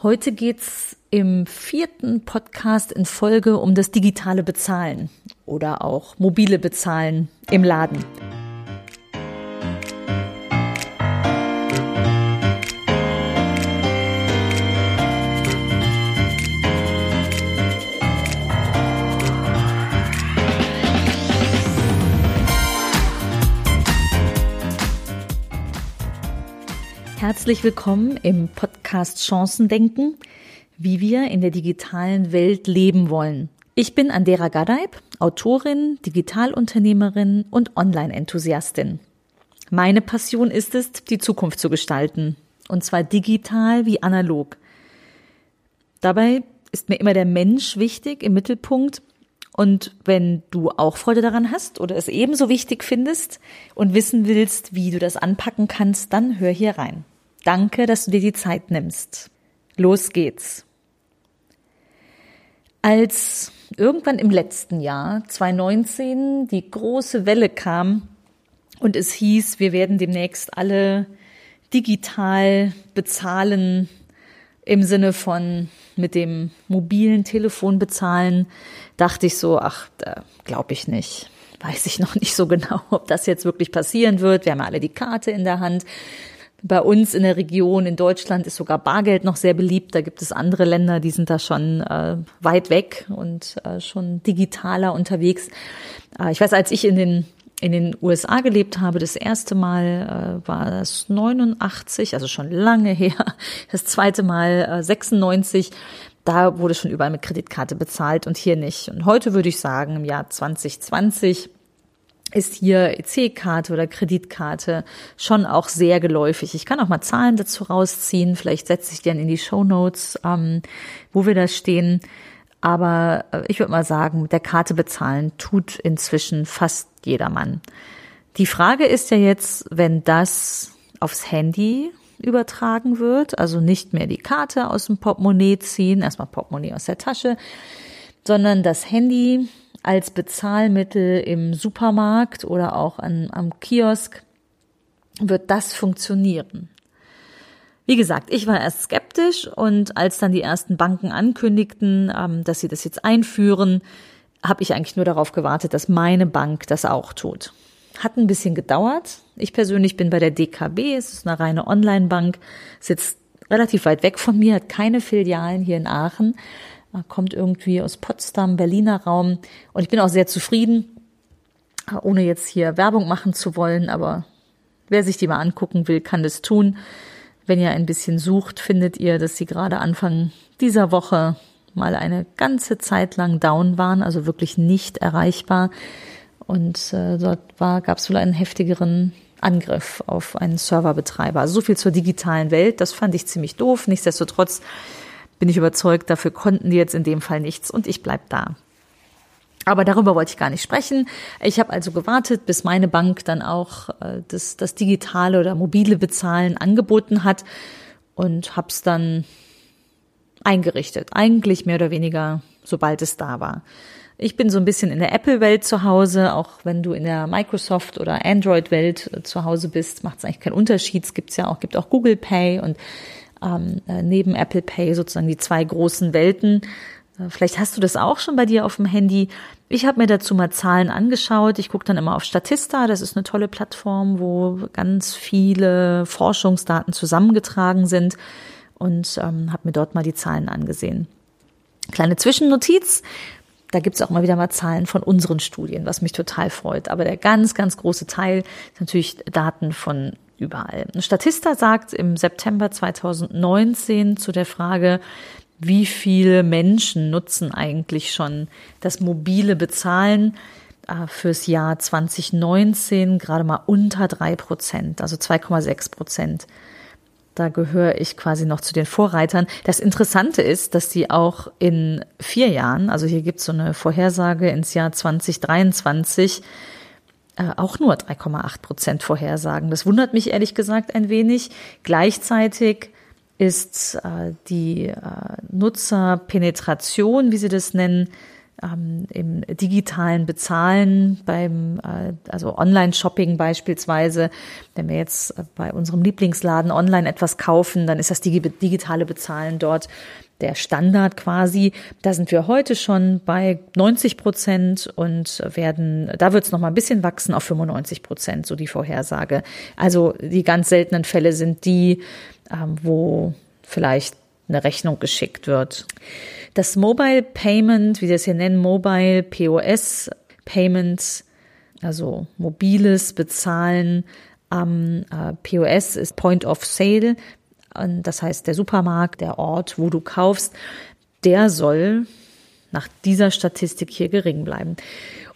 Heute geht's im vierten Podcast in Folge um das digitale Bezahlen oder auch mobile Bezahlen im Laden. Herzlich willkommen im Podcast Chancen denken, wie wir in der digitalen Welt leben wollen. Ich bin Andera Gadeib, Autorin, Digitalunternehmerin und Online-Enthusiastin. Meine Passion ist es, die Zukunft zu gestalten. Und zwar digital wie analog. Dabei ist mir immer der Mensch wichtig im Mittelpunkt. Und wenn du auch Freude daran hast oder es ebenso wichtig findest und wissen willst, wie du das anpacken kannst, dann hör hier rein. Danke, dass du dir die Zeit nimmst. Los geht's. Als irgendwann im letzten Jahr, 2019, die große Welle kam und es hieß, wir werden demnächst alle digital bezahlen im Sinne von mit dem mobilen Telefon bezahlen, dachte ich so, ach, glaube ich nicht. Weiß ich noch nicht so genau, ob das jetzt wirklich passieren wird. Wir haben alle die Karte in der Hand. Bei uns in der Region in Deutschland ist sogar Bargeld noch sehr beliebt. Da gibt es andere Länder, die sind da schon äh, weit weg und äh, schon digitaler unterwegs. Äh, ich weiß, als ich in den in den USA gelebt habe, das erste Mal äh, war das 89, also schon lange her. Das zweite Mal äh, 96. Da wurde schon überall mit Kreditkarte bezahlt und hier nicht. Und heute würde ich sagen, im Jahr 2020 ist hier EC-Karte oder Kreditkarte schon auch sehr geläufig. Ich kann auch mal Zahlen dazu rausziehen. Vielleicht setze ich die dann in die Show Notes, ähm, wo wir da stehen. Aber äh, ich würde mal sagen, mit der Karte bezahlen tut inzwischen fast jedermann. Die Frage ist ja jetzt, wenn das aufs Handy übertragen wird, also nicht mehr die Karte aus dem Portemonnaie ziehen, erstmal Portemonnaie aus der Tasche, sondern das Handy als Bezahlmittel im Supermarkt oder auch an, am Kiosk, wird das funktionieren. Wie gesagt, ich war erst skeptisch und als dann die ersten Banken ankündigten, ähm, dass sie das jetzt einführen, habe ich eigentlich nur darauf gewartet, dass meine Bank das auch tut. Hat ein bisschen gedauert. Ich persönlich bin bei der DKB, es ist eine reine Online-Bank, sitzt relativ weit weg von mir, hat keine Filialen hier in Aachen kommt irgendwie aus Potsdam, Berliner Raum. Und ich bin auch sehr zufrieden, ohne jetzt hier Werbung machen zu wollen, aber wer sich die mal angucken will, kann das tun. Wenn ihr ein bisschen sucht, findet ihr, dass sie gerade Anfang dieser Woche mal eine ganze Zeit lang down waren, also wirklich nicht erreichbar. Und äh, dort gab es wohl einen heftigeren Angriff auf einen Serverbetreiber. Also so viel zur digitalen Welt. Das fand ich ziemlich doof. Nichtsdestotrotz bin ich überzeugt, dafür konnten die jetzt in dem Fall nichts und ich bleib da. Aber darüber wollte ich gar nicht sprechen. Ich habe also gewartet, bis meine Bank dann auch äh, das, das digitale oder mobile Bezahlen angeboten hat und habe es dann eingerichtet. Eigentlich mehr oder weniger, sobald es da war. Ich bin so ein bisschen in der Apple-Welt zu Hause, auch wenn du in der Microsoft- oder Android-Welt äh, zu Hause bist, macht es eigentlich keinen Unterschied. Es gibt's ja auch, gibt auch Google Pay und ähm, äh, neben Apple Pay sozusagen die zwei großen Welten. Äh, vielleicht hast du das auch schon bei dir auf dem Handy. Ich habe mir dazu mal Zahlen angeschaut. Ich gucke dann immer auf Statista. Das ist eine tolle Plattform, wo ganz viele Forschungsdaten zusammengetragen sind und ähm, habe mir dort mal die Zahlen angesehen. Kleine Zwischennotiz. Da gibt's auch mal wieder mal Zahlen von unseren Studien, was mich total freut. Aber der ganz, ganz große Teil ist natürlich Daten von überall. Statista sagt im September 2019 zu der Frage, wie viele Menschen nutzen eigentlich schon das mobile Bezahlen äh, fürs Jahr 2019 gerade mal unter drei Prozent, also 2,6 Prozent. Da gehöre ich quasi noch zu den Vorreitern. Das Interessante ist, dass sie auch in vier Jahren, also hier gibt es so eine Vorhersage ins Jahr 2023, äh, auch nur 3,8 Prozent vorhersagen. Das wundert mich ehrlich gesagt ein wenig. Gleichzeitig ist äh, die äh, Nutzerpenetration, wie sie das nennen, ähm, im digitalen Bezahlen, beim äh, also Online-Shopping beispielsweise. Wenn wir jetzt bei unserem Lieblingsladen online etwas kaufen, dann ist das digitale Bezahlen dort der Standard quasi. Da sind wir heute schon bei 90 Prozent und werden, da wird es noch mal ein bisschen wachsen auf 95 Prozent, so die Vorhersage. Also die ganz seltenen Fälle sind die, ähm, wo vielleicht eine Rechnung geschickt wird. Das Mobile Payment, wie wir es hier nennen, Mobile POS Payments, also mobiles Bezahlen am äh, POS ist Point of Sale. Das heißt, der Supermarkt, der Ort, wo du kaufst, der soll nach dieser Statistik hier gering bleiben.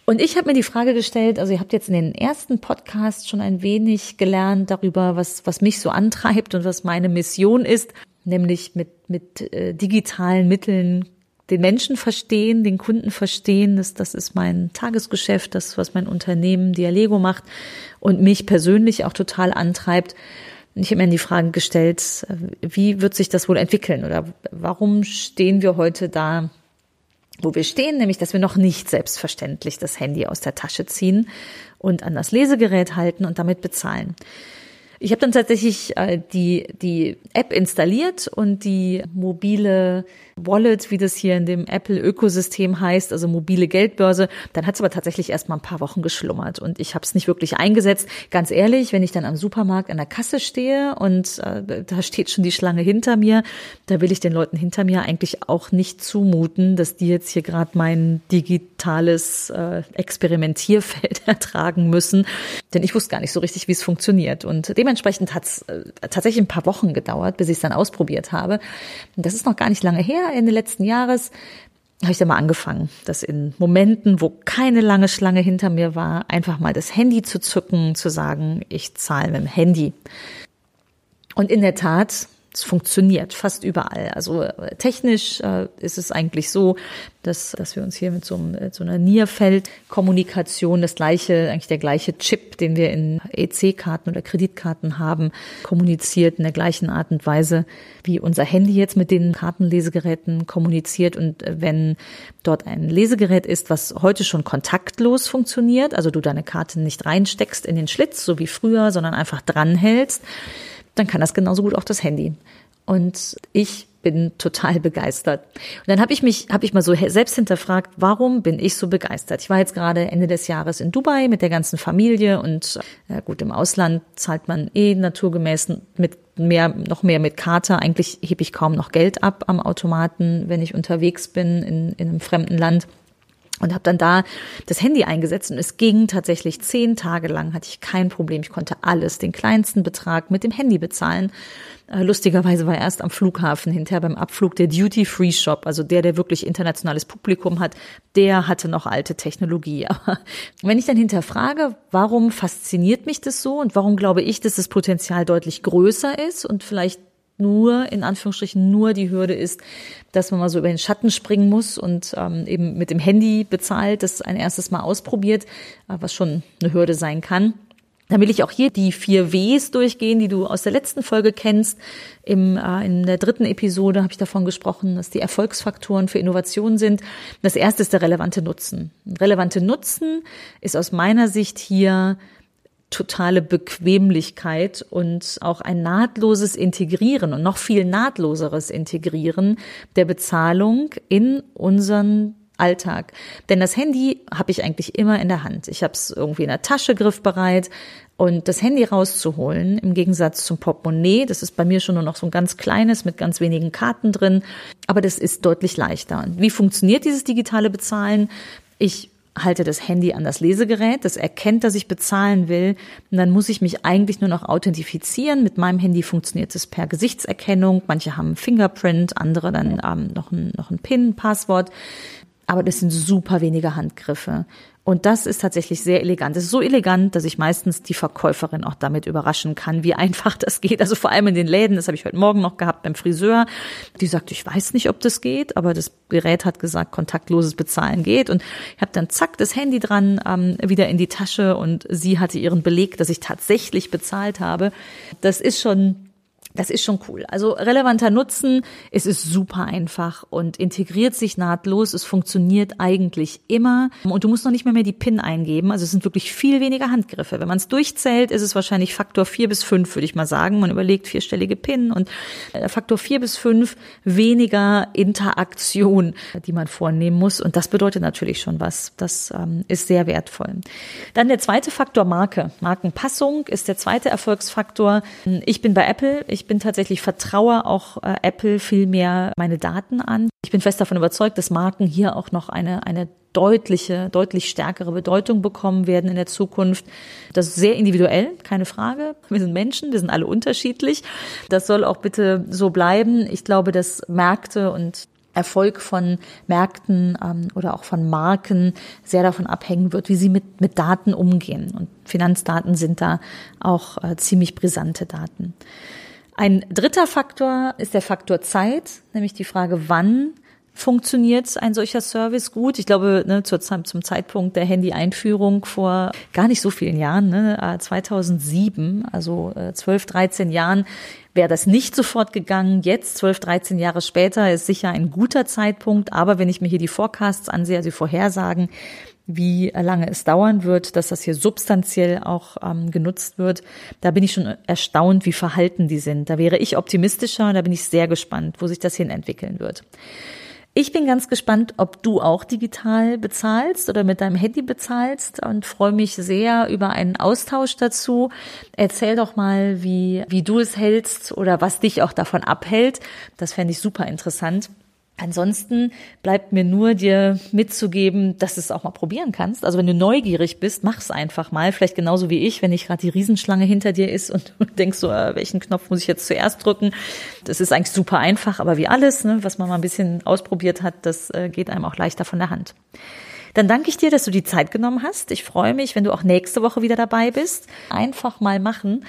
Und ich habe mir die Frage gestellt, also ihr habt jetzt in den ersten Podcasts schon ein wenig gelernt darüber, was, was mich so antreibt und was meine Mission ist, nämlich mit, mit äh, digitalen Mitteln den Menschen verstehen, den Kunden verstehen. Das, das ist mein Tagesgeschäft, das, was mein Unternehmen Dialego macht und mich persönlich auch total antreibt. Ich habe mir die Frage gestellt, wie wird sich das wohl entwickeln oder warum stehen wir heute da, wo wir stehen, nämlich dass wir noch nicht selbstverständlich das Handy aus der Tasche ziehen und an das Lesegerät halten und damit bezahlen. Ich habe dann tatsächlich äh, die, die App installiert und die mobile Wallet, wie das hier in dem Apple-Ökosystem heißt, also mobile Geldbörse. Dann hat es aber tatsächlich erst mal ein paar Wochen geschlummert und ich habe es nicht wirklich eingesetzt. Ganz ehrlich, wenn ich dann am Supermarkt an der Kasse stehe und äh, da steht schon die Schlange hinter mir, da will ich den Leuten hinter mir eigentlich auch nicht zumuten, dass die jetzt hier gerade mein digitales äh, Experimentierfeld ertragen müssen. Denn ich wusste gar nicht so richtig, wie es funktioniert. Und dementsprechend hat es äh, tatsächlich ein paar Wochen gedauert, bis ich es dann ausprobiert habe. Und das ist noch gar nicht lange her Ende letzten Jahres habe ich da mal angefangen, das in Momenten, wo keine lange Schlange hinter mir war, einfach mal das Handy zu zücken, zu sagen, ich zahle mit dem Handy. Und in der Tat, es funktioniert fast überall. Also äh, technisch äh, ist es eigentlich so, dass, dass wir uns hier mit so, einem, äh, so einer Nierfeldkommunikation das gleiche, eigentlich der gleiche Chip, den wir in EC-Karten oder Kreditkarten haben, kommuniziert in der gleichen Art und Weise, wie unser Handy jetzt mit den Kartenlesegeräten kommuniziert. Und äh, wenn dort ein Lesegerät ist, was heute schon kontaktlos funktioniert, also du deine Karte nicht reinsteckst in den Schlitz, so wie früher, sondern einfach dranhältst, dann kann das genauso gut auch das Handy. Und ich bin total begeistert. Und dann habe ich mich, habe ich mal so selbst hinterfragt, warum bin ich so begeistert? Ich war jetzt gerade Ende des Jahres in Dubai mit der ganzen Familie und äh, gut, im Ausland zahlt man eh naturgemäß mit mehr, noch mehr mit Karte. Eigentlich hebe ich kaum noch Geld ab am Automaten, wenn ich unterwegs bin in, in einem fremden Land und habe dann da das Handy eingesetzt und es ging tatsächlich zehn Tage lang, hatte ich kein Problem. Ich konnte alles, den kleinsten Betrag mit dem Handy bezahlen. Äh, lustigerweise war erst am Flughafen hinterher beim Abflug der Duty-Free-Shop, also der, der wirklich internationales Publikum hat, der hatte noch alte Technologie. Aber wenn ich dann hinterfrage, warum fasziniert mich das so und warum glaube ich, dass das Potenzial deutlich größer ist und vielleicht nur, in Anführungsstrichen, nur die Hürde ist, dass man mal so über den Schatten springen muss und ähm, eben mit dem Handy bezahlt, das ein erstes Mal ausprobiert, äh, was schon eine Hürde sein kann. Dann will ich auch hier die vier Ws durchgehen, die du aus der letzten Folge kennst. Im, äh, in der dritten Episode habe ich davon gesprochen, dass die Erfolgsfaktoren für Innovation sind. Das erste ist der relevante Nutzen. Relevante Nutzen ist aus meiner Sicht hier totale Bequemlichkeit und auch ein nahtloses Integrieren und noch viel nahtloseres Integrieren der Bezahlung in unseren Alltag. Denn das Handy habe ich eigentlich immer in der Hand. Ich habe es irgendwie in der Tasche griffbereit und das Handy rauszuholen, im Gegensatz zum Portemonnaie, das ist bei mir schon nur noch so ein ganz kleines mit ganz wenigen Karten drin, aber das ist deutlich leichter. Wie funktioniert dieses digitale Bezahlen? Ich halte das Handy an das Lesegerät, das erkennt, dass ich bezahlen will. Und dann muss ich mich eigentlich nur noch authentifizieren. Mit meinem Handy funktioniert es per Gesichtserkennung. Manche haben Fingerprint, andere dann ähm, noch ein, noch ein PIN, Passwort. Aber das sind super wenige Handgriffe. Und das ist tatsächlich sehr elegant. Es ist so elegant, dass ich meistens die Verkäuferin auch damit überraschen kann, wie einfach das geht. Also vor allem in den Läden, das habe ich heute Morgen noch gehabt beim Friseur. Die sagt, ich weiß nicht, ob das geht, aber das Gerät hat gesagt, kontaktloses Bezahlen geht. Und ich habe dann zack das Handy dran, ähm, wieder in die Tasche und sie hatte ihren Beleg, dass ich tatsächlich bezahlt habe. Das ist schon Das ist schon cool. Also relevanter Nutzen, es ist super einfach und integriert sich nahtlos. Es funktioniert eigentlich immer und du musst noch nicht mehr mehr die PIN eingeben. Also es sind wirklich viel weniger Handgriffe. Wenn man es durchzählt, ist es wahrscheinlich Faktor vier bis fünf, würde ich mal sagen. Man überlegt vierstellige PIN und äh, Faktor vier bis fünf weniger Interaktion, die man vornehmen muss. Und das bedeutet natürlich schon was. Das ähm, ist sehr wertvoll. Dann der zweite Faktor Marke. Markenpassung ist der zweite Erfolgsfaktor. Ich bin bei Apple. Ich bin tatsächlich vertraue auch äh, Apple viel mehr meine Daten an. Ich bin fest davon überzeugt, dass Marken hier auch noch eine, eine deutliche, deutlich stärkere Bedeutung bekommen werden in der Zukunft. Das ist sehr individuell, keine Frage. Wir sind Menschen, wir sind alle unterschiedlich. Das soll auch bitte so bleiben. Ich glaube, dass Märkte und Erfolg von Märkten ähm, oder auch von Marken sehr davon abhängen wird, wie sie mit, mit Daten umgehen. Und Finanzdaten sind da auch äh, ziemlich brisante Daten. Ein dritter Faktor ist der Faktor Zeit, nämlich die Frage, wann funktioniert ein solcher Service gut. Ich glaube, ne, zur, zum Zeitpunkt der Handy-Einführung vor gar nicht so vielen Jahren, ne, 2007, also äh, 12, 13 Jahren, wäre das nicht sofort gegangen. Jetzt, 12, 13 Jahre später, ist sicher ein guter Zeitpunkt. Aber wenn ich mir hier die Forecasts ansehe, also die Vorhersagen, wie lange es dauern wird, dass das hier substanziell auch ähm, genutzt wird. Da bin ich schon erstaunt, wie verhalten die sind. Da wäre ich optimistischer, da bin ich sehr gespannt, wo sich das hin entwickeln wird. Ich bin ganz gespannt, ob du auch digital bezahlst oder mit deinem Handy bezahlst und freue mich sehr über einen Austausch dazu. Erzähl doch mal, wie, wie du es hältst oder was dich auch davon abhält. Das fände ich super interessant. Ansonsten bleibt mir nur dir mitzugeben, dass du es auch mal probieren kannst. Also wenn du neugierig bist, mach's einfach mal. Vielleicht genauso wie ich, wenn nicht gerade die Riesenschlange hinter dir ist und du denkst so, äh, welchen Knopf muss ich jetzt zuerst drücken? Das ist eigentlich super einfach, aber wie alles, ne, was man mal ein bisschen ausprobiert hat, das äh, geht einem auch leichter von der Hand. Dann danke ich dir, dass du die Zeit genommen hast. Ich freue mich, wenn du auch nächste Woche wieder dabei bist. Einfach mal machen.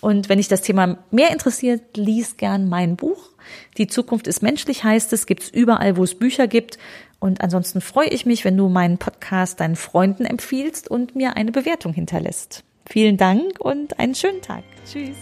Und wenn dich das Thema mehr interessiert, lies gern mein Buch. Die Zukunft ist menschlich heißt es, gibt's überall, wo es Bücher gibt. Und ansonsten freue ich mich, wenn du meinen Podcast deinen Freunden empfiehlst und mir eine Bewertung hinterlässt. Vielen Dank und einen schönen Tag. Tschüss.